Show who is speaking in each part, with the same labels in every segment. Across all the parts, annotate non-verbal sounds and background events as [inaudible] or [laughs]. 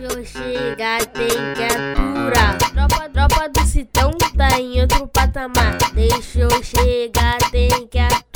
Speaker 1: Deixa eu chegar, tem que aturar. Tropa, tropa do Citão tá em outro patamar. Deixa eu chegar, tem que aturar.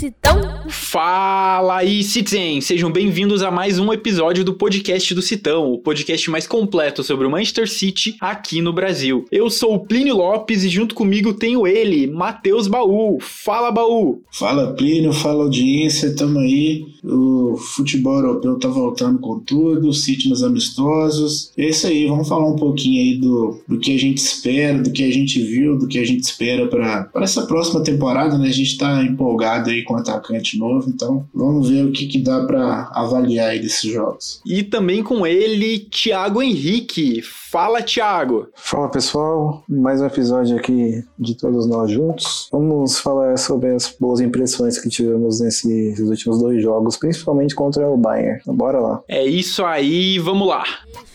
Speaker 1: Citão.
Speaker 2: Fala aí, Citizen! Sejam bem-vindos a mais um episódio do podcast do Citão, o podcast mais completo sobre o Manchester City aqui no Brasil. Eu sou o Plínio Lopes e junto comigo tenho ele, Matheus Baú. Fala, Baú!
Speaker 3: Fala, Plínio, fala audiência, tamo aí. O futebol europeu tá voltando com tudo, o City nos amistosos. É isso aí, vamos falar um pouquinho aí do, do que a gente espera, do que a gente viu, do que a gente espera para essa próxima temporada, né? A gente tá empolgado aí com o atacante novo, então vamos ver o que, que dá para avaliar aí desses jogos.
Speaker 2: E também com ele, Thiago Henrique. Fala, Thiago!
Speaker 4: Fala pessoal, mais um episódio aqui de todos nós juntos. Vamos falar sobre as boas impressões que tivemos nesses últimos dois jogos, principalmente contra o Bayern. Então, bora lá.
Speaker 2: É isso aí, vamos lá!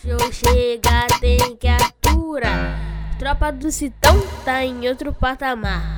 Speaker 1: Deixa eu chegar, tem que aturar. Tropa do Citão tá em outro patamar.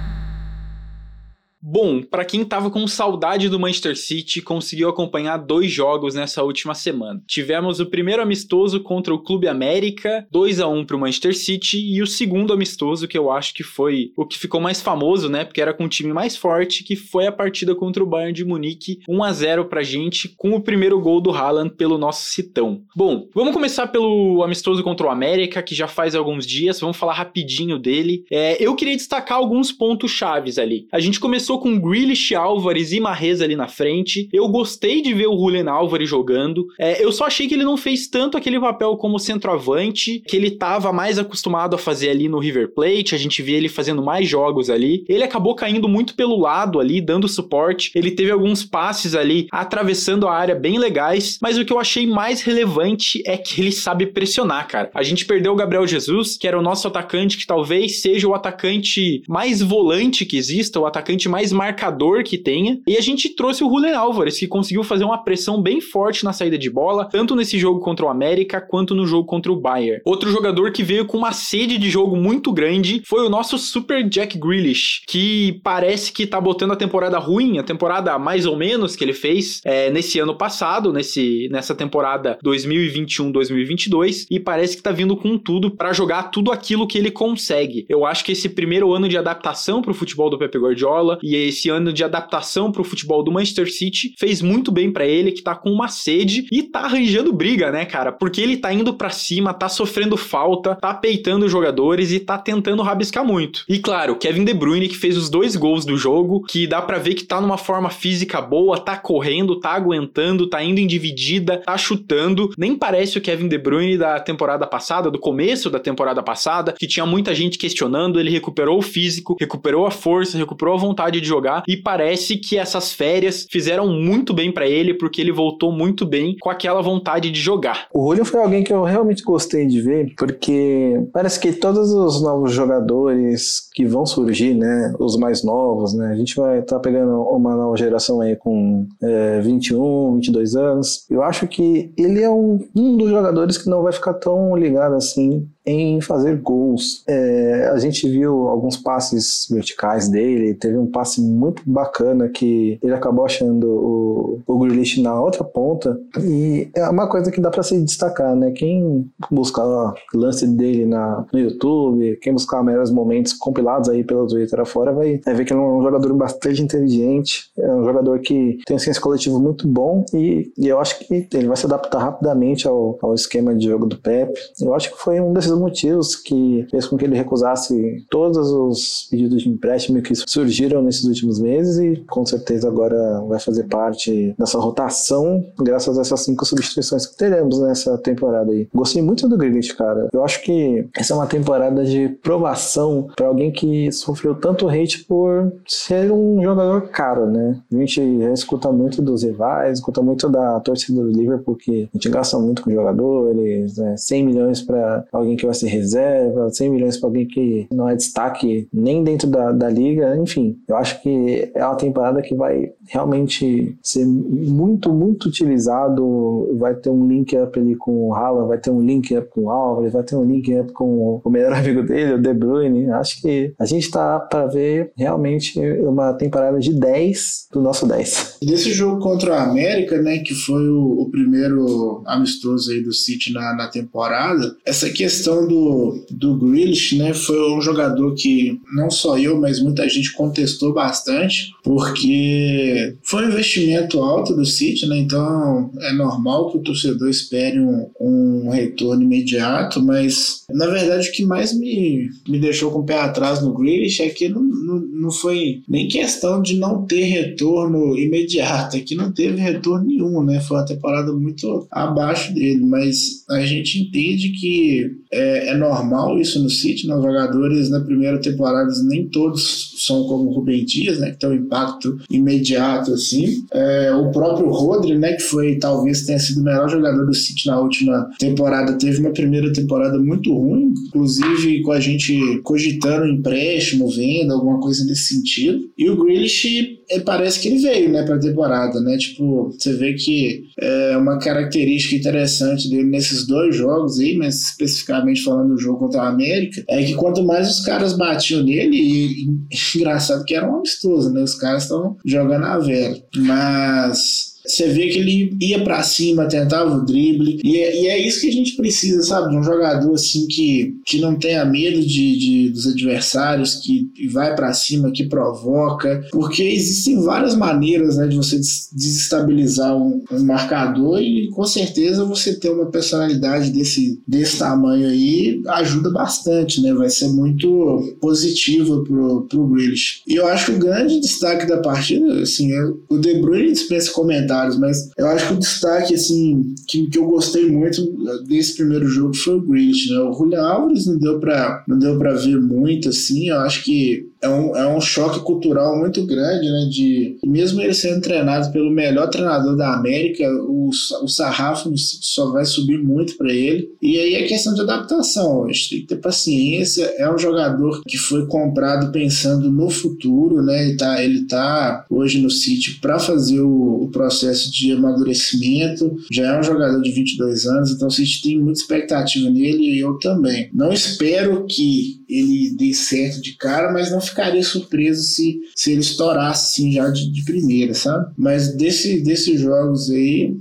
Speaker 2: Bom, para quem tava com saudade do Manchester City, conseguiu acompanhar dois jogos nessa última semana. Tivemos o primeiro amistoso contra o Clube América, 2 a 1 pro Manchester City, e o segundo amistoso que eu acho que foi o que ficou mais famoso, né, porque era com um time mais forte, que foi a partida contra o Bayern de Munique, 1 a 0 pra gente, com o primeiro gol do Haaland pelo nosso Citão. Bom, vamos começar pelo amistoso contra o América, que já faz alguns dias, vamos falar rapidinho dele. É, eu queria destacar alguns pontos chaves ali. A gente começou começou com Grealish, Álvares e Marrez ali na frente. Eu gostei de ver o Julian Álvares jogando. É, eu só achei que ele não fez tanto aquele papel como centroavante, que ele estava mais acostumado a fazer ali no River Plate. A gente via ele fazendo mais jogos ali. Ele acabou caindo muito pelo lado ali, dando suporte. Ele teve alguns passes ali, atravessando a área bem legais. Mas o que eu achei mais relevante é que ele sabe pressionar, cara. A gente perdeu o Gabriel Jesus, que era o nosso atacante, que talvez seja o atacante mais volante que exista, o atacante mais mais marcador que tenha. E a gente trouxe o Julian Álvares, que conseguiu fazer uma pressão bem forte na saída de bola, tanto nesse jogo contra o América quanto no jogo contra o Bayern. Outro jogador que veio com uma sede de jogo muito grande foi o nosso Super Jack Grealish, que parece que tá botando a temporada ruim, a temporada mais ou menos que ele fez é, nesse ano passado, nesse, nessa temporada 2021-2022, e parece que tá vindo com tudo para jogar tudo aquilo que ele consegue. Eu acho que esse primeiro ano de adaptação para o futebol do Pepe Guardiola e esse ano de adaptação para o futebol do Manchester City fez muito bem para ele, que tá com uma sede e tá arranjando briga, né, cara? Porque ele tá indo para cima, tá sofrendo falta, tá peitando os jogadores e tá tentando rabiscar muito. E claro, Kevin De Bruyne que fez os dois gols do jogo, que dá para ver que tá numa forma física boa, tá correndo, tá aguentando, tá indo em dividida, tá chutando. Nem parece o Kevin De Bruyne da temporada passada, do começo da temporada passada, que tinha muita gente questionando, ele recuperou o físico, recuperou a força, recuperou a vontade de jogar e parece que essas férias fizeram muito bem para ele porque ele voltou muito bem com aquela vontade de jogar.
Speaker 4: O Julio foi alguém que eu realmente gostei de ver porque parece que todos os novos jogadores que vão surgir, né, os mais novos, né, a gente vai estar tá pegando uma nova geração aí com é, 21, 22 anos. Eu acho que ele é um, um dos jogadores que não vai ficar tão ligado assim em fazer gols. É, a gente viu alguns passes verticais dele, teve um passe muito bacana que ele acabou achando o, o Grealish na outra ponta e é uma coisa que dá para se destacar, né? Quem buscar o lance dele na, no YouTube, quem buscar melhores momentos compilados aí pelo Twitter afora vai, vai ver que ele é um jogador bastante inteligente, é um jogador que tem um senso coletivo muito bom e, e eu acho que ele vai se adaptar rapidamente ao, ao esquema de jogo do Pep. Eu acho que foi um desses motivos que fez com que ele recusasse todos os pedidos de empréstimo que surgiram nesses últimos meses e com certeza agora vai fazer parte dessa rotação graças a essas cinco substituições que teremos nessa temporada aí. Gostei muito do Grealish, cara. Eu acho que essa é uma temporada de provação para alguém que sofreu tanto hate por ser um jogador caro, né? A gente escuta muito dos rivais, escuta muito da torcida do Liverpool que a gente gasta muito com jogadores, né? 100 milhões para alguém que vai ser reserva, 100 milhões para alguém que não é destaque nem dentro da, da liga, enfim. Eu acho que é uma temporada que vai realmente ser muito, muito utilizado. Vai ter um link-up ali com o Haaland, vai ter um link-up com o Alvarez, vai ter um link-up com o melhor [laughs] amigo dele, o De Bruyne. Acho que a gente está para ver realmente uma temporada de 10 do nosso 10.
Speaker 3: Desse jogo contra o América, né, que foi o, o primeiro amistoso aí do City na, na temporada, essa questão do, do Grealish, né, foi um jogador que não só eu, mas muita gente contestou bastante, porque foi um investimento alto do City, né, então é normal que o torcedor espere um, um retorno imediato, mas na verdade o que mais me, me deixou com o pé atrás no Grealish é que não, não, não foi nem questão de não ter retorno imediato, é que não teve retorno nenhum, né, foi uma temporada muito abaixo dele, mas a gente entende que é, é normal isso no City, né? os jogadores na primeira temporada nem todos são como o Rubem Dias, né, que tem um impacto imediato assim. É, o próprio Rodri, né, que foi talvez tenha sido o melhor jogador do City na última temporada, teve uma primeira temporada muito ruim, inclusive com a gente cogitando empréstimo, venda, alguma coisa nesse sentido. E o Grealish parece que ele veio, né, pra temporada, né? Tipo, você vê que é uma característica interessante dele nesses dois jogos aí, mas especificamente falando do jogo contra a América, é que quanto mais os caras batiam nele, e, [laughs] engraçado que era um amistoso, né? Os caras estavam jogando a vera. Mas você vê que ele ia para cima, tentava o drible. E é, e é, isso que a gente precisa, sabe? De um jogador assim que, que não tenha medo de, de dos adversários, que vai para cima, que provoca. Porque existem várias maneiras né, de você desestabilizar um, um, marcador e com certeza você ter uma personalidade desse, desse tamanho aí ajuda bastante, né? Vai ser muito positiva pro, pro Grealish. E eu acho que o grande destaque da partida, assim, é, o De Bruyne dispensa comentar comentários, mas eu acho que o destaque, assim, que, que eu gostei muito desse primeiro jogo foi o Grealish, né? O Julian Alves não deu pra, não deu pra ver muito, assim, eu acho que é um, é um choque cultural muito grande, né? De mesmo ele sendo treinado pelo melhor treinador da América, o, o sarrafo só vai subir muito para ele. E aí é questão de adaptação. A gente tem que ter paciência. É um jogador que foi comprado pensando no futuro, né? Ele tá, ele tá hoje no City para fazer o, o, processo de amadurecimento. Já é um jogador de 22 anos, então o City tem muita expectativa nele e eu também. Não espero que ele dê certo de cara, mas não ficaria surpreso se, se ele estourasse assim já de, de primeira, sabe? Mas desse, desses jogos aí,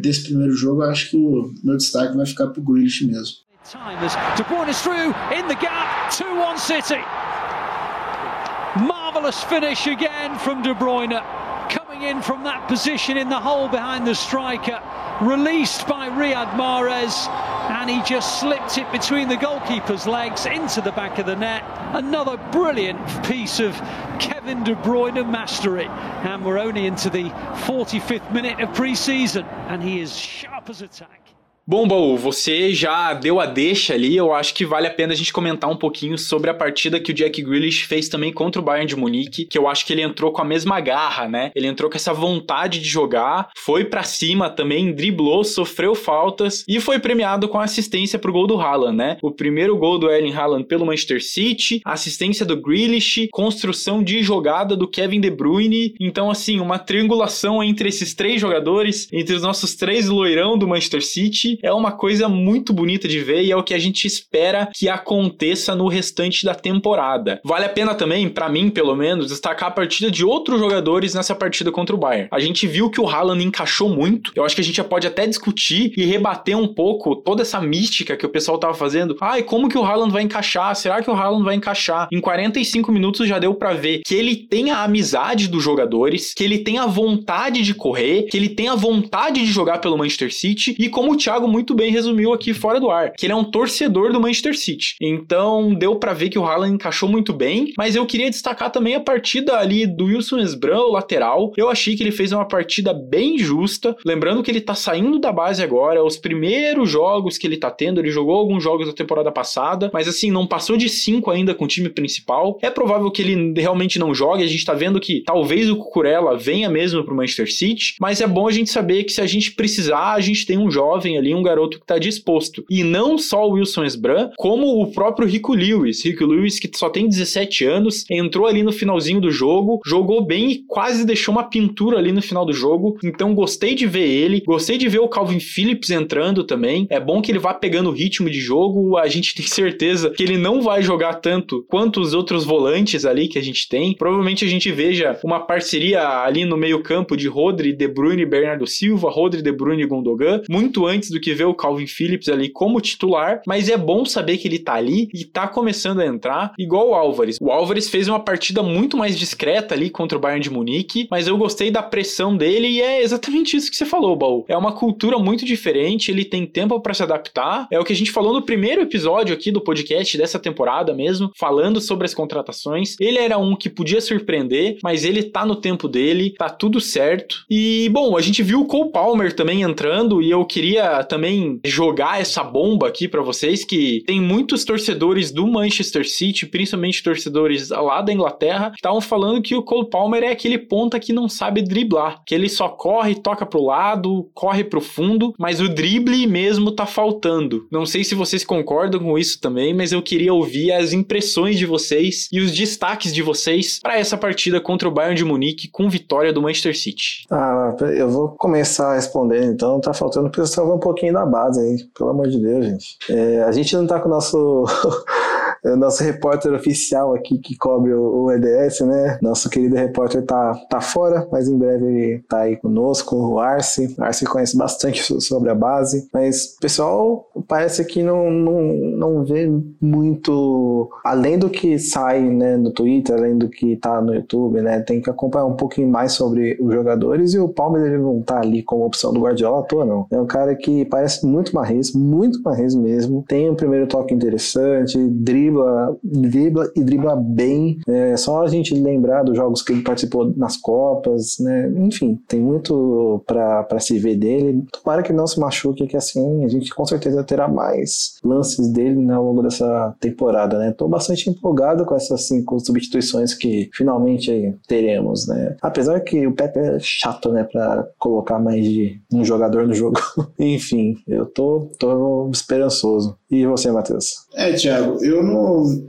Speaker 3: desse primeiro jogo, eu acho que o meu destaque vai ficar pro Grealish mesmo. De Bruyne is through in the gap, 2-1 City. Marvelous finish again from De Bruyne. Coming in from that position in the hole behind the striker. Released by Riyad Mahrez. And he just slipped it between the goalkeeper's legs into the back of the net. Another brilliant piece of Kevin De Bruyne mastery. And we're only into the 45th minute of pre-season. And he is sharp as a tack.
Speaker 2: Bom, Baú, você já deu a deixa ali, eu acho que vale a pena a gente comentar um pouquinho sobre a partida que o Jack Grealish fez também contra o Bayern de Munique, que eu acho que ele entrou com a mesma garra, né? Ele entrou com essa vontade de jogar, foi para cima também, driblou, sofreu faltas e foi premiado com assistência pro gol do Haaland, né? O primeiro gol do Erling Haaland pelo Manchester City, assistência do Grealish, construção de jogada do Kevin De Bruyne, então assim, uma triangulação entre esses três jogadores, entre os nossos três loirão do Manchester City, é uma coisa muito bonita de ver e é o que a gente espera que aconteça no restante da temporada. Vale a pena também, para mim pelo menos, destacar a partida de outros jogadores nessa partida contra o Bayern. A gente viu que o Haaland encaixou muito. Eu acho que a gente já pode até discutir e rebater um pouco toda essa mística que o pessoal tava fazendo. Ai, como que o Haaland vai encaixar? Será que o Haaland vai encaixar? Em 45 minutos já deu para ver que ele tem a amizade dos jogadores, que ele tem a vontade de correr, que ele tem a vontade de jogar pelo Manchester City e como o Thiago muito bem resumiu aqui fora do ar, que ele é um torcedor do Manchester City. Então deu para ver que o Haaland encaixou muito bem, mas eu queria destacar também a partida ali do Wilson Esbran, o lateral. Eu achei que ele fez uma partida bem justa, lembrando que ele tá saindo da base agora, os primeiros jogos que ele tá tendo, ele jogou alguns jogos da temporada passada, mas assim, não passou de cinco ainda com o time principal. É provável que ele realmente não jogue, a gente tá vendo que talvez o Cucurella venha mesmo pro Manchester City, mas é bom a gente saber que se a gente precisar, a gente tem um jovem ali ali um garoto que tá disposto. E não só o Wilson Esbran, como o próprio Rico Lewis. Rico Lewis, que só tem 17 anos, entrou ali no finalzinho do jogo, jogou bem e quase deixou uma pintura ali no final do jogo. Então gostei de ver ele, gostei de ver o Calvin Phillips entrando também. É bom que ele vá pegando o ritmo de jogo. A gente [laughs] tem certeza que ele não vai jogar tanto quanto os outros volantes ali que a gente tem. Provavelmente a gente veja uma parceria ali no meio-campo de Rodri, De Bruyne e Bernardo Silva, Rodri, De Bruyne e Gundogan, muito antes do que ver o Calvin Phillips ali como titular, mas é bom saber que ele tá ali e tá começando a entrar, igual o Álvares. O Álvares fez uma partida muito mais discreta ali contra o Bayern de Munique, mas eu gostei da pressão dele e é exatamente isso que você falou, Baú. É uma cultura muito diferente, ele tem tempo para se adaptar. É o que a gente falou no primeiro episódio aqui do podcast dessa temporada mesmo, falando sobre as contratações. Ele era um que podia surpreender, mas ele tá no tempo dele, tá tudo certo. E bom, a gente viu o Cole Palmer também entrando e eu queria também jogar essa bomba aqui para vocês que tem muitos torcedores do Manchester City, principalmente torcedores lá da Inglaterra, que estavam falando que o Cole Palmer é aquele ponta que não sabe driblar, que ele só corre, toca pro lado, corre pro fundo, mas o drible mesmo tá faltando. Não sei se vocês concordam com isso também, mas eu queria ouvir as impressões de vocês e os destaques de vocês para essa partida contra o Bayern de Munique com vitória do Manchester City.
Speaker 4: Ah, eu vou começar respondendo então. Tá faltando pessoal um pouquinho da base aí, pelo amor de Deus, gente. É, a gente não tá com o nosso [laughs] nosso repórter oficial aqui que cobre o, EDS, né? Nosso querido repórter tá, tá fora, mas em breve ele tá aí conosco, o Arce. O Arce conhece bastante sobre a base, mas pessoal parece que não, não, não vê muito além do que sai né, no Twitter, além do que tá no YouTube, né? Tem que acompanhar um pouquinho mais sobre os jogadores e o Palmeiras ele não tá ali como opção do Guardiola à toa, não. É um cara que parece muito Marrez, muito Marrez mesmo. Tem um primeiro toque interessante, drible dribla, dribla e dribla bem. É só a gente lembrar dos jogos que ele participou nas Copas, né? Enfim, tem muito para se ver dele. Tomara que não se machuque, que assim a gente com certeza terá mais lances dele né, ao longo dessa temporada, né? Tô bastante empolgado com essas cinco substituições que finalmente teremos, né? Apesar que o Pepe é chato, né, para colocar mais de um jogador no jogo. [laughs] Enfim, eu tô, tô esperançoso. E você, Matheus?
Speaker 3: É, Thiago, eu não,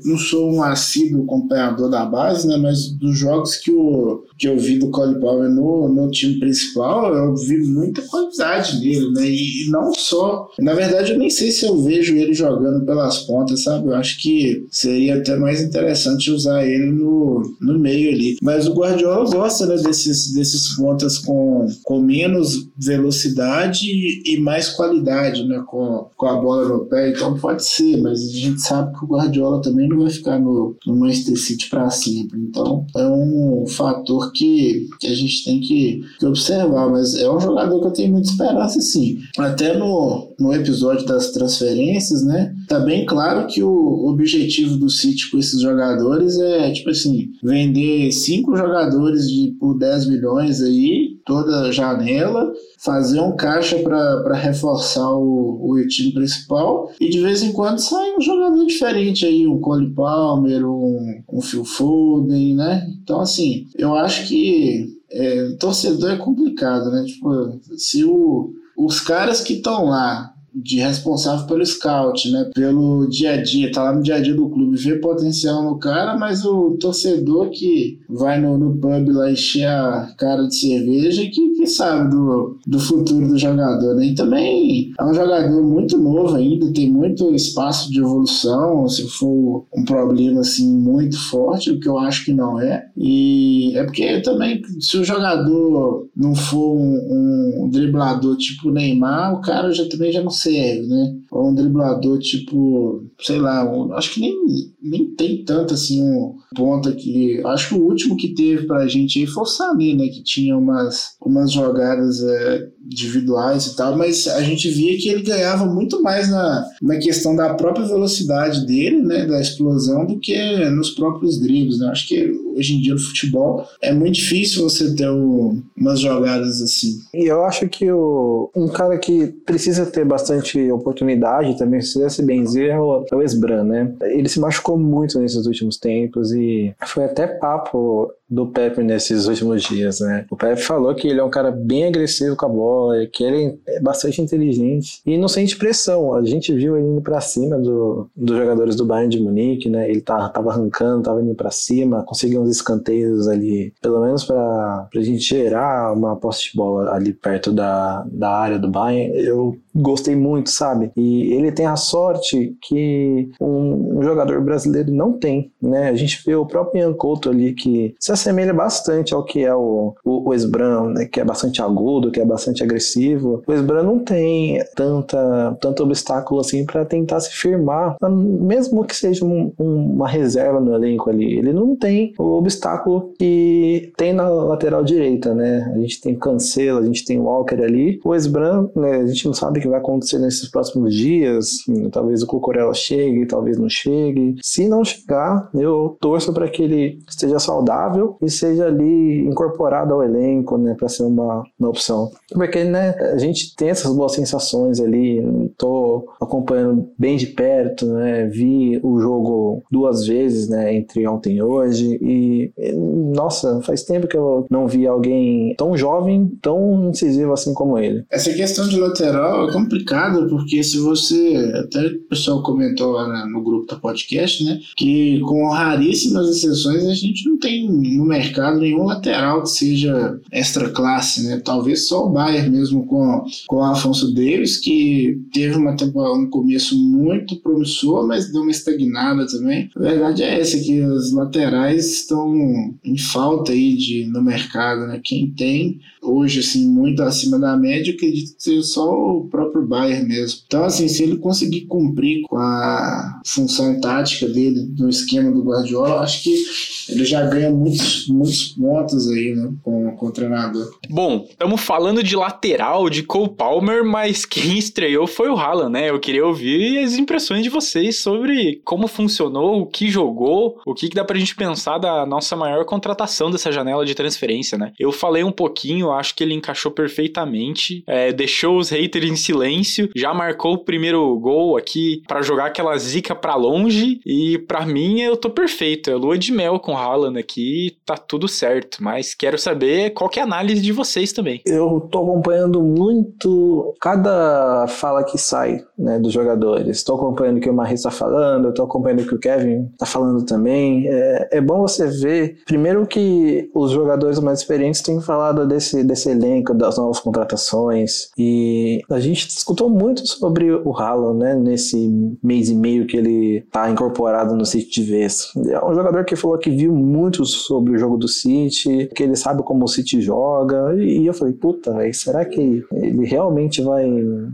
Speaker 3: não sou um assíduo acompanhador da base, né? Mas dos jogos que, o, que eu vi do Cole Palmer no, no time principal, eu vi muita qualidade nele, né? E, não só. Na verdade, eu nem sei se eu vejo ele jogando pelas pontas, sabe? Eu acho que seria até mais interessante usar ele no, no meio ali. Mas o Guardiola gosta, né? Desses, desses pontas com, com menos velocidade e mais qualidade, né? Com, com a bola no pé. Então pode ser, mas a gente sabe que o Guardiola também não vai ficar no, no Manchester City para sempre. Então é um fator que, que a gente tem que, que, observar. Mas é um jogador que eu tenho muita esperança, sim. Até no, no episódio das transferências, né? Tá bem claro que o objetivo do City com esses jogadores é, tipo assim, vender cinco jogadores de, por 10 milhões aí, toda janela, fazer um caixa para reforçar o, o time principal e de vez em quando sai um jogador diferente aí, um Cole Palmer, um, um Phil Foden, né? Então, assim, eu acho que é, torcedor é complicado, né? Tipo, se o, os caras que estão lá de responsável pelo scout, né? Pelo dia a dia, tá lá no dia a dia do clube, vê potencial no cara, mas o torcedor que vai no, no pub lá encher a cara de cerveja que, que sabe do, do futuro do jogador, né? E também é um jogador muito novo ainda, tem muito espaço de evolução, se for um problema assim muito forte, o que eu acho que não é. E é porque também, se o jogador não for um, um driblador tipo Neymar, o cara já também já não serve, né? Ou um driblador tipo, sei lá, um, acho que nem, nem tem tanto assim um ponto aqui. Acho que o último que teve pra gente aí foi o Sané, né? Que tinha umas, umas jogadas é, individuais e tal, mas a gente via que ele ganhava muito mais na, na questão da própria velocidade dele, né? Da explosão, do que nos próprios dribles, né? Acho que hoje em dia no futebol é muito difícil você ter um, umas jogadas assim.
Speaker 4: E eu acho que o, um cara que precisa ter bastante oportunidade também, se benzer, é o, é o Esbran, né? Ele se machucou muito nesses últimos tempos e foi até papo do Pepe nesses últimos dias, né? O Pepe falou que ele é um cara bem agressivo com a bola, que ele é bastante inteligente e não sente pressão. A gente viu ele indo para cima do, dos jogadores do Bayern de Munique, né? Ele tá, tava arrancando, tava indo para cima, conseguiu uns escanteios ali, pelo menos para a gente gerar uma posse de bola ali perto da, da área do Bayern. Eu gostei muito, sabe? E ele tem a sorte que um, um, jogador brasileiro não tem, né? A gente vê o próprio Ian Couto ali que se assemelha bastante ao que é o, o, o Esbran, né? Que é bastante agudo, que é bastante agressivo. O Esbran não tem tanta, tanto obstáculo assim para tentar se firmar, mesmo que seja um, uma reserva no elenco ali. Ele não tem o obstáculo que tem na lateral direita, né? A gente tem Cancelo, a gente tem Walker ali. O Esbran, né? A gente não sabe que vai acontecer nesses próximos dias. Talvez o Cucurella chegue, talvez não chegue. Se não chegar, eu torço para que ele esteja saudável e seja ali incorporado ao elenco, né, para ser uma, uma opção. Porque, né, a gente tem essas boas sensações ali. Tô acompanhando bem de perto, né, vi o jogo duas vezes, né, entre ontem e hoje e nossa, faz tempo que eu não vi alguém tão jovem, tão incisivo assim como ele.
Speaker 3: Essa questão de lateral é complicado, porque se você. Até o pessoal comentou lá no grupo da podcast, né? Que com raríssimas exceções a gente não tem no mercado nenhum lateral que seja extra classe, né? Talvez só o Bayern mesmo com, com o Afonso Davis, que teve uma temporada, um começo muito promissor, mas deu uma estagnada também. A verdade é essa, que os laterais estão em falta aí de, no mercado, né? Quem tem hoje, assim, muito acima da média, acredito que seja só o próprio Bayern mesmo. Então, assim, se ele conseguir cumprir com a função tática dele no esquema do Guardiola, acho que ele já ganha muitos, muitos pontos aí, né, com, com o treinador.
Speaker 2: Bom, estamos falando de lateral, de Cole Palmer, mas [laughs] quem estreou foi o Haaland, né? Eu queria ouvir as impressões de vocês sobre como funcionou, o que jogou, o que, que dá pra gente pensar da nossa maior contratação dessa janela de transferência, né? Eu falei um pouquinho, acho que ele encaixou perfeitamente, é, deixou os haters em silêncio, já marcou o primeiro gol aqui para jogar aquela zica para longe e para mim eu tô perfeito, é lua de mel com o Haaland aqui, tá tudo certo, mas quero saber qual que é a análise de vocês também.
Speaker 4: Eu tô acompanhando muito cada fala que sai, né, dos jogadores. Estou acompanhando o que o Marris tá falando, eu tô acompanhando o que o Kevin tá falando também. É, é bom você ver, primeiro que os jogadores mais experientes têm falado desse, desse elenco, das novas contratações, e a gente escutou muito sobre o Haaland, né, nesse mês e meio que ele tá incorporado no City de vez. É um jogador que falou que viu muito sobre o jogo do City, que ele sabe como o City joga, e eu falei, puta, véio, será que ele realmente vai,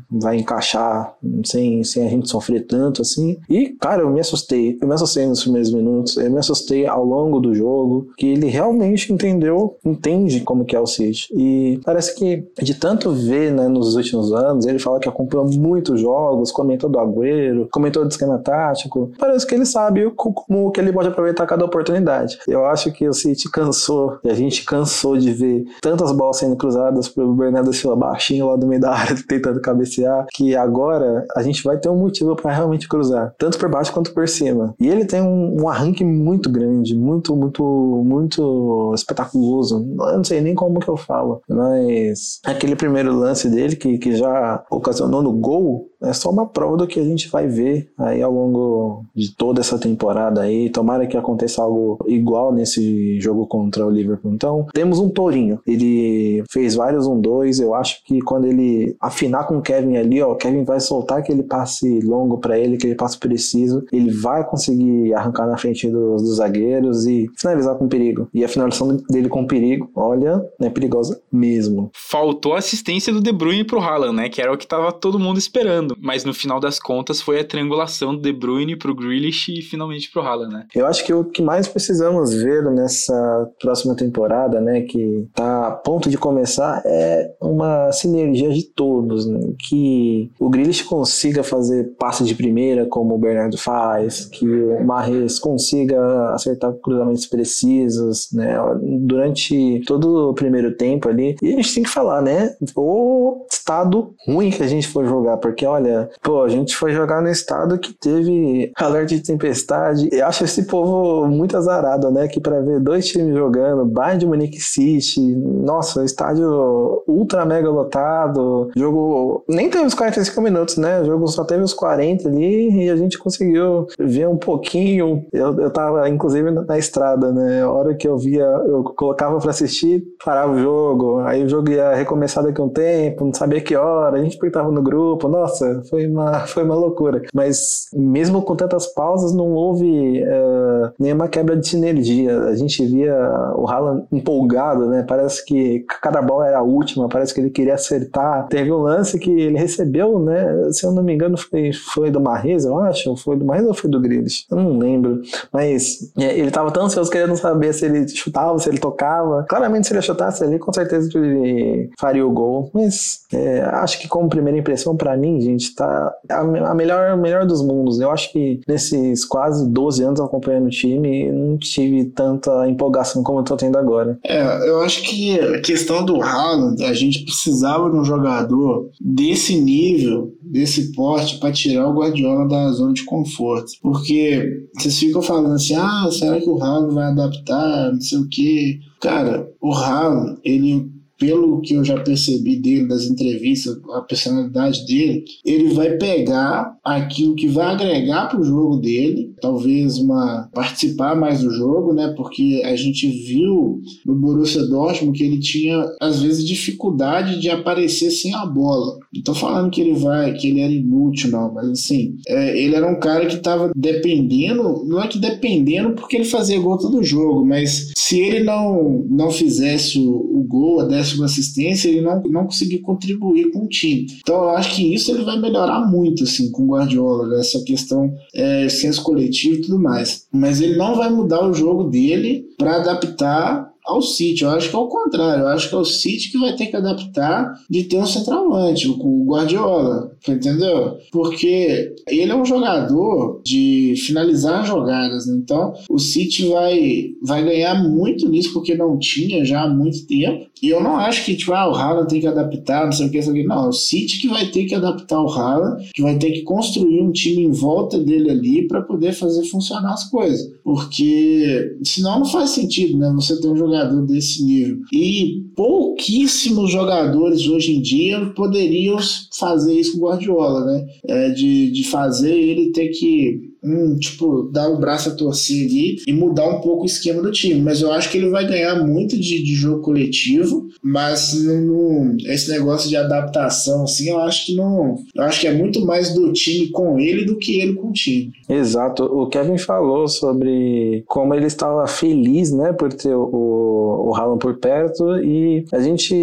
Speaker 4: vai encaixar sem, sem a gente sofrer tanto assim? E, cara, eu me assustei, eu me assustei nos primeiros minutos, eu me assustei ao longo do jogo, que ele realmente entendeu, entende como que é o City. E parece que de tanto ver, né, nos últimos anos, ele fala que acompanhou muitos jogos, comentou do Agüero, comentou do esquema tático, parece que ele sabe como que ele pode aproveitar cada oportunidade. Eu acho que o City cansou, e a gente cansou de ver tantas bolas sendo cruzadas pro Bernardo Silva baixinho lá do meio da área [laughs] tentando cabecear, que agora a gente vai ter um motivo para realmente cruzar, tanto por baixo quanto por cima. E ele tem um, um arranque muito grande, muito, muito, muito espetaculoso. Eu não sei nem como que eu falo, mas aquele primeiro lance dele que, que já ocasionou no gol é só uma prova do que a gente vai ver aí ao longo de toda essa temporada aí. Tomara que aconteça algo igual nesse jogo contra o Liverpool. Então, temos um tourinho. Ele fez vários um dois. Eu acho que quando ele afinar com o Kevin ali, ó, o Kevin vai soltar aquele passe longo para ele, aquele passe preciso. Ele vai conseguir arrancar na frente dos, dos zagueiros e finalizar com perigo. E a finalização dele com perigo, olha, é perigosa mesmo.
Speaker 2: Faltou a assistência do De Bruyne pro Haaland, né? Que era o que tava todo mundo esperando. Mas no final das contas foi a triangulação do De Bruyne pro Grealish e finalmente pro Haaland, né?
Speaker 4: Eu acho que o que mais precisamos ver nessa próxima temporada, né, que tá a ponto de começar, é uma sinergia de todos, né? Que o Grealish consiga fazer passe de primeira, como o Bernardo faz, que o Marres consiga acertar cruzamentos precisos, né? Durante todo o primeiro tempo ali. E a gente tem que falar, né? O estado ruim que a gente for jogar, porque olha, olha, pô, a gente foi jogar no estado que teve alerta de tempestade. Eu acho esse povo muito azarado, né? Que para ver dois times jogando, Bayern de Munique City, nossa, estádio ultra mega lotado, jogo nem teve os 45 minutos, né? O jogo só teve os 40 ali e a gente conseguiu ver um pouquinho. Eu, eu tava, inclusive, na estrada, né? A hora que eu via, eu colocava para assistir, parava o jogo, aí o jogo ia recomeçar daqui a um tempo, não sabia que hora, a gente perguntava no grupo, nossa, foi uma, [laughs] foi uma loucura. Mas mesmo com tantas pausas, não houve uh, nenhuma quebra de sinergia. A gente via o Haaland empolgado, né? Parece que cada bola era a última, parece que ele queria acertar. Teve um lance que ele recebeu, né? Se eu não me engano, foi, foi do Marrez, eu acho. Foi do Marrez ou foi do Grealish? Eu não lembro. Mas é, ele tava tão ansioso querendo saber se ele chutava, se ele tocava. Claramente, se ele chutasse ali, com certeza ele faria o gol. Mas é, acho que como primeira impressão, para mim, gente, tá a, a melhor, melhor dos mundos. Eu acho que nesses quase 12 anos acompanhando o time, não tive tanta empolgação como eu tô tendo agora.
Speaker 3: É, eu acho que a questão do Haaland, a gente precisava de um jogador desse nível, desse porte, para tirar o Guardiola da zona de conforto. Porque vocês ficam falando assim, ah, será que o Haaland vai adaptar, não sei o quê. Cara, o Haaland, ele pelo que eu já percebi dele, das entrevistas, a personalidade dele, ele vai pegar aquilo que vai agregar para o jogo dele, talvez uma participar mais do jogo, né? Porque a gente viu no Borussia Dortmund que ele tinha às vezes dificuldade de aparecer sem a bola. Não tô falando que ele vai, que ele era inútil, não, mas assim, é, ele era um cara que estava dependendo, não é que dependendo porque ele fazia gol todo jogo, mas se ele não não fizesse o, o gol, a décima assistência, ele não, não conseguir contribuir com o time. Então eu acho que isso ele vai melhorar muito assim com o Guardiola, né? essa questão é, senso coletivo e tudo mais. Mas ele não vai mudar o jogo dele para adaptar ao City. Eu acho que é o contrário. Eu acho que é o City que vai ter que adaptar de ter um centroavante, o Guardiola, entendeu? Porque ele é um jogador de finalizar jogadas, né? Então o City vai, vai ganhar muito nisso porque não tinha já há muito tempo. E eu não acho que, tipo, ah, o Haaland tem que adaptar, não sei o que, não o que. Não, é o City que vai ter que adaptar o Haaland, que vai ter que construir um time em volta dele ali para poder fazer funcionar as coisas. Porque senão não faz sentido, né? Você ter um jogador desse nível. E pouquíssimos jogadores hoje em dia poderiam fazer isso com o Guardiola, né? É, de, de fazer ele ter que um, tipo, dar o braço a torcer ali e mudar um pouco o esquema do time. Mas eu acho que ele vai ganhar muito de, de jogo coletivo, mas não, esse negócio de adaptação, assim, eu acho que não. Eu acho que é muito mais do time com ele do que ele com o time.
Speaker 4: Exato. O Kevin falou sobre como ele estava feliz, né, por ter o, o Haaland por perto e a gente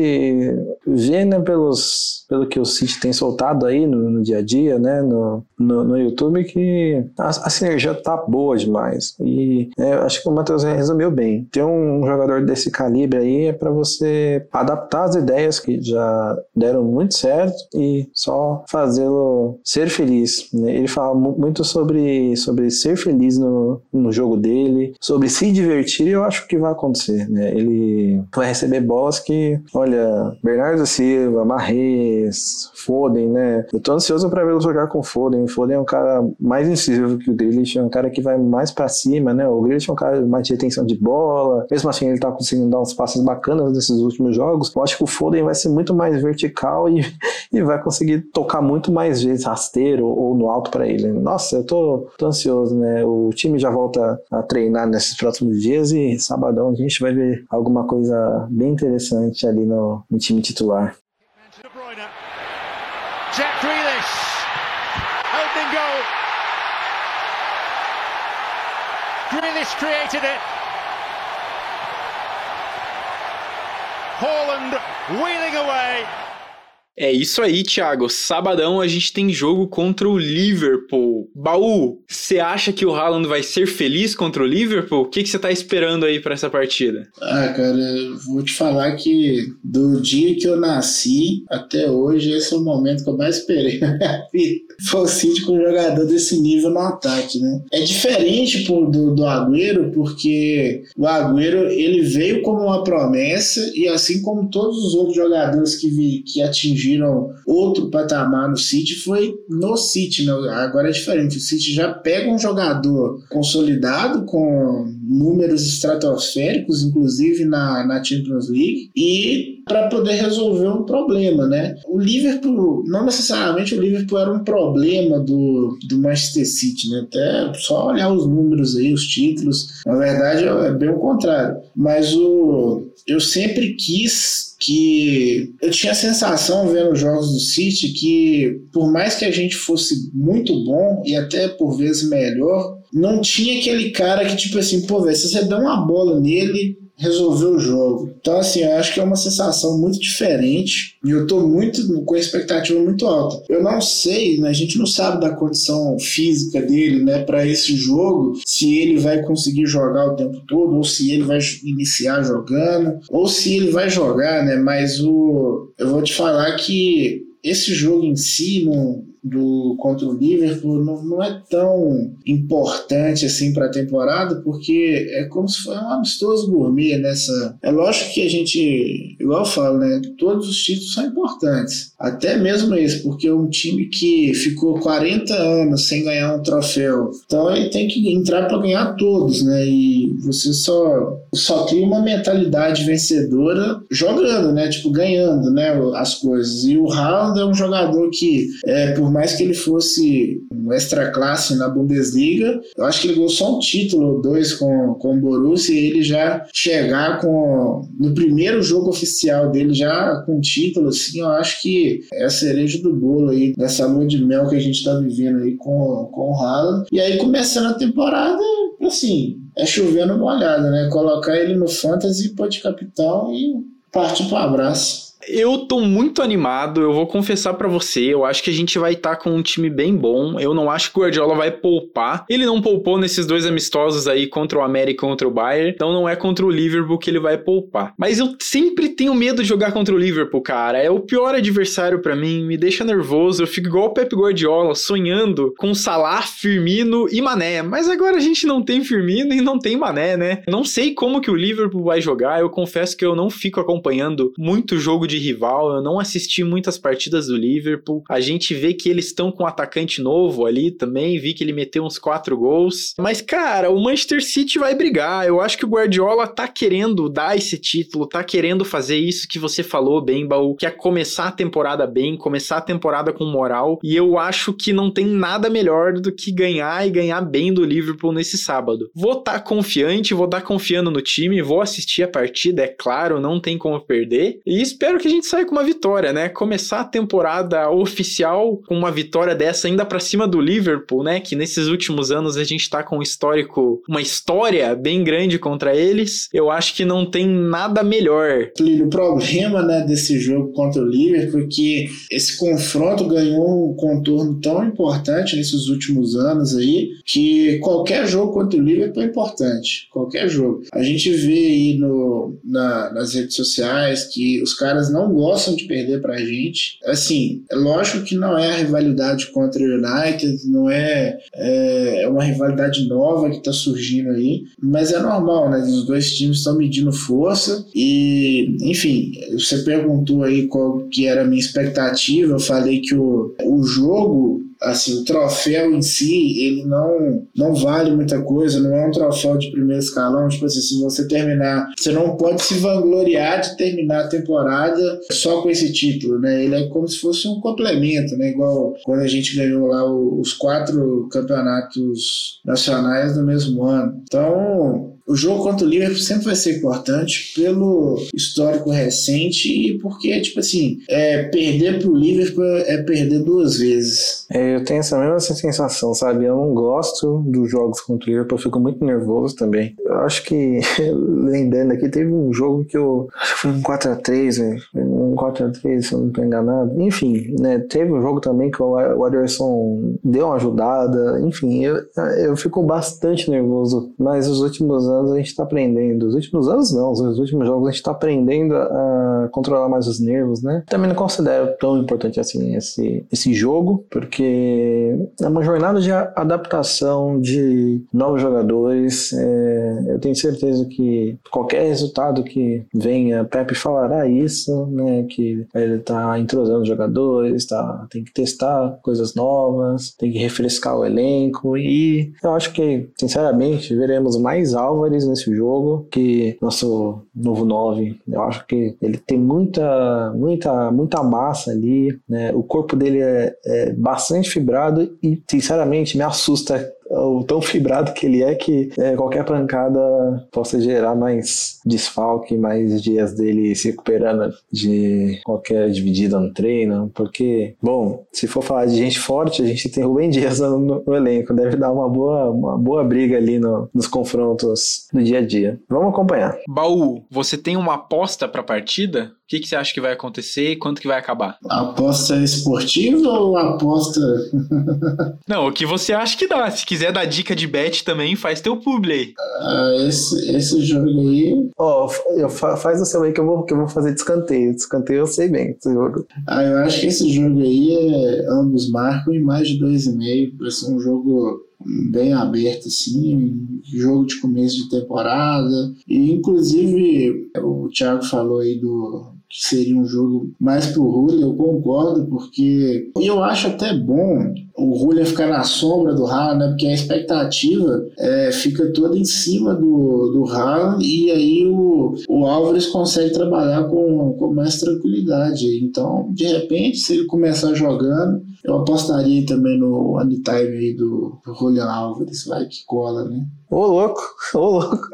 Speaker 4: vê, né, pelos, pelo que o City tem soltado aí no, no dia a dia, né, no, no, no YouTube, que a, a, sinergia tá boa demais. E é, acho que o Matheus resumiu bem. Ter um jogador desse calibre aí é para você adaptar as ideias que já deram muito certo e só fazê-lo ser feliz. Né? Ele fala muito sobre, sobre ser feliz no, no jogo dele, sobre se divertir, e eu acho que vai acontecer. Né? Ele vai receber bolas que, olha, Bernardo Silva, Marrez, Foden, né? Eu tô ansioso para vê-lo jogar com Foden. Foden é um cara mais incisivo que o Grealish, é um cara que vai mais para cima, né? O Grealish é um cara mais de retenção de bola. Mesmo assim, ele tá conseguindo dar uns passos bacanas nesses últimos jogos. Eu acho que o Foden vai ser muito mais vertical e, [laughs] e vai conseguir tocar muito mais vezes rasteiro ou no alto para ele. Nossa, eu tô, tô ansioso, né? O time já volta a treinar nesses próximos dias e sabadão a gente vai ver alguma coisa bem interessante ali no, no time titular. Jack Grealish, Grealish created it.
Speaker 2: Holland wheeling away. É isso aí, Thiago. Sabadão a gente tem jogo contra o Liverpool. Baú, você acha que o Haaland vai ser feliz contra o Liverpool? O que você tá esperando aí para essa partida?
Speaker 3: Ah, cara, vou te falar que do dia que eu nasci até hoje, esse é o momento que eu mais esperei [laughs] na minha vida. Com um jogador desse nível no ataque, né? É diferente do, do Agüero, porque o Agüero ele veio como uma promessa e assim como todos os outros jogadores que, vi, que atingiram atingiram outro patamar no City foi no City, né? agora é diferente. O City já pega um jogador consolidado com números estratosféricos, inclusive na, na Champions League, e para poder resolver um problema, né? O Liverpool, não necessariamente o Liverpool era um problema do, do Manchester City, né? Até só olhar os números aí, os títulos, na verdade é bem o contrário. Mas o, eu sempre quis que eu tinha a sensação vendo os jogos do City que por mais que a gente fosse muito bom e até por vezes melhor, não tinha aquele cara que tipo assim, pô, velho, se você der uma bola nele, resolver o jogo. Então, assim, eu acho que é uma sensação muito diferente e eu tô muito com a expectativa muito alta. Eu não sei, né, a gente não sabe da condição física dele, né, para esse jogo, se ele vai conseguir jogar o tempo todo ou se ele vai iniciar jogando ou se ele vai jogar, né, mas o eu vou te falar que esse jogo em si não do contra o Liverpool não, não é tão importante assim para a temporada, porque é como se fosse um amistoso gourmet nessa. É lógico que a gente, igual eu falo, né? Todos os títulos são importantes. Até mesmo esse, porque é um time que ficou 40 anos sem ganhar um troféu. Então ele tem que entrar para ganhar todos, né? E você só, só cria uma mentalidade vencedora jogando, né? Tipo, ganhando, né? As coisas. E o Haaland é um jogador que, é, por mais que ele fosse um extra classe na Bundesliga, eu acho que ele ganhou só um título ou dois com, com o Borussia e ele já chegar com no primeiro jogo oficial dele já com título, assim, eu acho que é a cereja do bolo aí dessa lua de mel que a gente tá vivendo aí com, com o Haaland. E aí começando a temporada, assim, é chovendo molhada, né? Colocar ele no Fantasy, pode capitão e partir pro abraço.
Speaker 2: Eu tô muito animado, eu vou confessar para você, eu acho que a gente vai estar tá com um time bem bom. Eu não acho que o Guardiola vai poupar. Ele não poupou nesses dois amistosos aí contra o América e contra o Bayern, então não é contra o Liverpool que ele vai poupar. Mas eu sempre tenho medo de jogar contra o Liverpool, cara. É o pior adversário para mim, me deixa nervoso. Eu fico igual o Pep Guardiola, sonhando com Salah, Firmino e Mané. Mas agora a gente não tem Firmino e não tem Mané, né? Não sei como que o Liverpool vai jogar. Eu confesso que eu não fico acompanhando muito jogo de de rival, eu não assisti muitas partidas do Liverpool. A gente vê que eles estão com um atacante novo ali também, vi que ele meteu uns quatro gols. Mas, cara, o Manchester City vai brigar. Eu acho que o Guardiola tá querendo dar esse título, tá querendo fazer isso que você falou bem, Baú, que é começar a temporada bem, começar a temporada com moral. E eu acho que não tem nada melhor do que ganhar e ganhar bem do Liverpool nesse sábado. Vou estar tá confiante, vou estar tá confiando no time, vou assistir a partida, é claro, não tem como perder. E espero que que a gente saia com uma vitória, né? Começar a temporada oficial com uma vitória dessa ainda para cima do Liverpool, né? Que nesses últimos anos a gente tá com um histórico, uma história bem grande contra eles. Eu acho que não tem nada melhor.
Speaker 3: O problema, né, desse jogo contra o Liverpool é que esse confronto ganhou um contorno tão importante nesses últimos anos aí que qualquer jogo contra o Liverpool é importante. Qualquer jogo. A gente vê aí no, na, nas redes sociais que os caras não gostam de perder pra gente. Assim, é lógico que não é a rivalidade contra o United, não é, é, é uma rivalidade nova que tá surgindo aí, mas é normal, né? Os dois times estão medindo força e, enfim, você perguntou aí qual que era a minha expectativa, eu falei que o, o jogo assim, o troféu em si, ele não, não vale muita coisa, não é um troféu de primeiro escalão, tipo assim, se você terminar, você não pode se vangloriar de terminar a temporada só com esse título, né? Ele é como se fosse um complemento, né? Igual quando a gente ganhou lá os quatro campeonatos nacionais no mesmo ano. Então, o jogo contra o Liverpool sempre vai ser importante pelo histórico recente e porque, tipo assim, é, perder pro Liverpool é perder duas vezes.
Speaker 4: É, eu tenho essa mesma sensação, sabe? Eu não gosto dos jogos contra o Liverpool, eu fico muito nervoso também. Eu acho que, [laughs] lembrando aqui, teve um jogo que eu. Acho que foi um 4x3, velho. Um 4x3, se eu não tô enganado. Enfim, né? Teve um jogo também que o Aderson deu uma ajudada. Enfim, eu, eu fico bastante nervoso. Mas os últimos anos anos a gente está aprendendo, os últimos anos não, os últimos jogos a gente está aprendendo a, a, controlar mais os nervos, né? Também não considero tão importante assim esse, esse jogo, porque é uma jornada de adaptação de novos jogadores. É, eu tenho certeza que qualquer resultado que venha, Pepe falará isso, né? Que ele está entrosando jogadores, tá, tem que testar coisas novas, tem que refrescar o elenco e eu acho que, sinceramente, veremos mais Nesse jogo que nosso novo 9. Eu acho que ele tem muita, muita, muita massa ali, né? O corpo dele é, é bastante fibrado e, sinceramente, me assusta o tão fibrado que ele é que é, qualquer pancada possa gerar mais desfalque, mais dias dele se recuperando de qualquer dividida no treino, porque, bom, se for falar de gente forte, a gente tem Rubem Dias no, no elenco, deve dar uma boa, uma boa briga ali no, nos confrontos do dia a dia. Vamos acompanhar.
Speaker 2: Baú, você tem uma aposta para a partida? O que, que você acha que vai acontecer e quanto que vai acabar?
Speaker 3: Aposta esportiva ou aposta. [laughs]
Speaker 2: Não, o que você acha que dá. Se quiser dar dica de bet também, faz teu publi aí.
Speaker 3: Ah, esse, esse jogo aí.
Speaker 4: Ó, oh, faz o seu aí que eu vou, que eu vou fazer descanteio. Descanteio eu sei bem esse jogo.
Speaker 3: Ah, eu acho que esse jogo aí é. Ambos marcam em mais de 2,5. Vai ser um jogo bem aberto assim, jogo de começo de temporada. E inclusive o Thiago falou aí do que seria um jogo mais pro Julio, eu concordo, porque eu acho até bom o Julio ficar na sombra do Haaland, né? Porque a expectativa é, fica toda em cima do, do Haaland e aí o, o Álvares consegue trabalhar com, com mais tranquilidade. Então, de repente, se ele começar jogando, eu apostaria também no anytime aí do, Julian Álvares, vai que cola, né?
Speaker 4: Ô louco, [laughs] ô louco.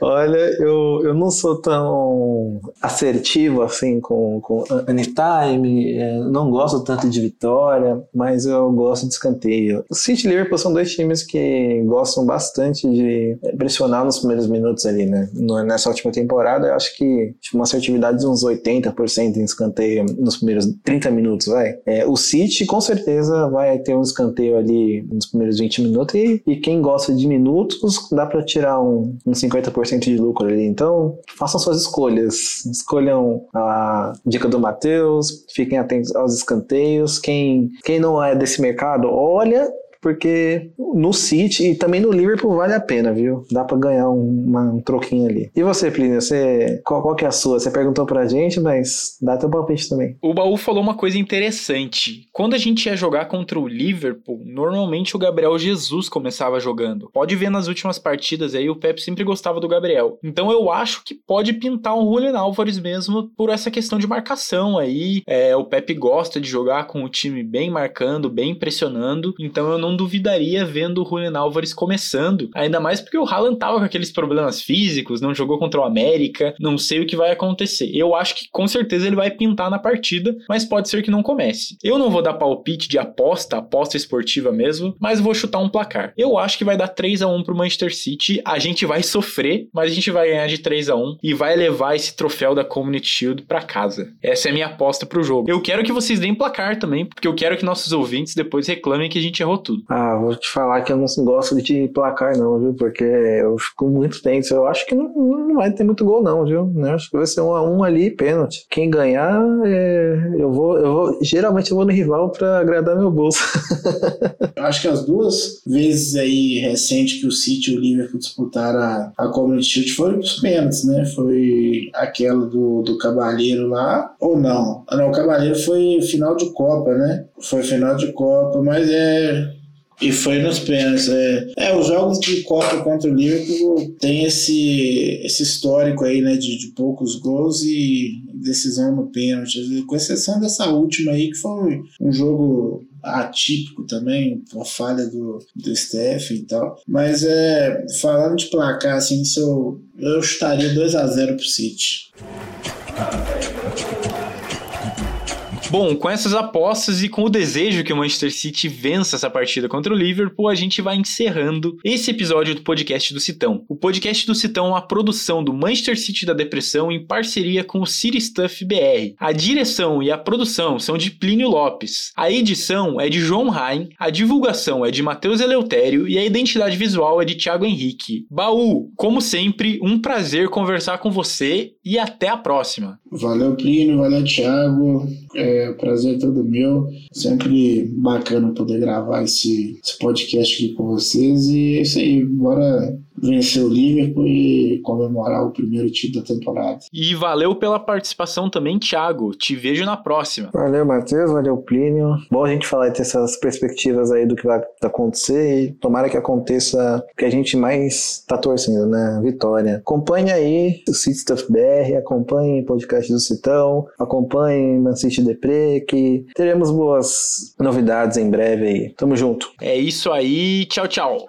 Speaker 4: Olha, eu, eu não sou tão assertivo assim com, com anytime, é, não gosto tanto de vitória, mas eu gosto de escanteio. O City e Liverpool são dois times que gostam bastante de pressionar nos primeiros minutos ali, né? Nessa última temporada, eu acho que tive uma assertividade de uns 80% em escanteio nos primeiros 30 minutos, vai. É, o City com certeza vai ter um escanteio ali nos primeiros 20 minutos e, e quem gosta de minutos, dá para tirar um, um 50% de lucro ali. Então, façam suas escolhas. Escolham a dica do Matheus, fiquem atentos aos escanteios. Quem, quem não é desse mercado, olha porque no City e também no Liverpool vale a pena, viu? Dá para ganhar um, uma, um troquinho ali. E você, Plínio, você, qual, qual que é a sua? Você perguntou pra gente, mas dá teu palpite também.
Speaker 2: O Baú falou uma coisa interessante. Quando a gente ia jogar contra o Liverpool, normalmente o Gabriel Jesus começava jogando. Pode ver nas últimas partidas aí, o Pep sempre gostava do Gabriel. Então eu acho que pode pintar um Julian Álvares mesmo por essa questão de marcação aí. É, o Pep gosta de jogar com o time bem marcando, bem pressionando. Então eu não duvidaria vendo o Julian Álvares começando, ainda mais porque o Haaland tava com aqueles problemas físicos, não jogou contra o América, não sei o que vai acontecer. Eu acho que com certeza ele vai pintar na partida, mas pode ser que não comece. Eu não vou dar palpite de aposta, aposta esportiva mesmo, mas vou chutar um placar. Eu acho que vai dar 3 a 1 pro Manchester City, a gente vai sofrer, mas a gente vai ganhar de 3 a 1 e vai levar esse troféu da Community Shield para casa. Essa é a minha aposta pro jogo. Eu quero que vocês deem placar também, porque eu quero que nossos ouvintes depois reclamem que a gente errou tudo.
Speaker 4: Ah, vou te falar que eu não gosto de placar, não, viu? Porque eu fico muito tenso. Eu acho que não, não vai ter muito gol, não, viu? Eu acho que vai ser um a um ali pênalti. Quem ganhar, é... eu, vou, eu vou. Geralmente eu vou no rival pra agradar meu bolso. [laughs]
Speaker 3: acho que as duas vezes aí recente que o City e o Liverpool disputaram a, a Community Shield foram os pênaltis, né? Foi aquela do, do Cavalheiro lá, ou não? Não, o Cavalheiro foi final de Copa, né? Foi final de Copa, mas é e foi nos pênaltis. É, é, os jogos de Copa contra o Liverpool tem esse, esse histórico aí, né, de, de poucos gols e decisão no pênalti. Com exceção dessa última aí, que foi um jogo atípico também, uma falha do, do Steph e tal. Mas é, falando de placar, assim, eu, eu chutaria 2 a 0 pro City.
Speaker 2: Bom, com essas apostas e com o desejo que o Manchester City vença essa partida contra o Liverpool, a gente vai encerrando esse episódio do podcast do Citão. O podcast do Citão é uma produção do Manchester City da Depressão em parceria com o City Stuff BR. A direção e a produção são de Plínio Lopes. A edição é de João Rain, a divulgação é de Matheus Eleutério e a identidade visual é de Thiago Henrique. Baú, como sempre, um prazer conversar com você e até a próxima.
Speaker 3: Valeu, Plínio, valeu, Thiago. É um prazer todo meu. Sempre bacana poder gravar esse, esse podcast aqui com vocês. E é isso aí, bora vencer o Liverpool e comemorar o primeiro título da temporada.
Speaker 2: E valeu pela participação também, Thiago. Te vejo na próxima.
Speaker 4: Valeu, Matheus, valeu, Plínio. Bom a gente falar e ter essas perspectivas aí do que vai acontecer e tomara que aconteça o que a gente mais tá torcendo, né? Vitória. Acompanhe aí o City Stuff BR, acompanhe o podcast do Citão, acompanhe Man City Depre, que teremos boas novidades em breve aí. Tamo junto.
Speaker 2: É isso aí, tchau, tchau.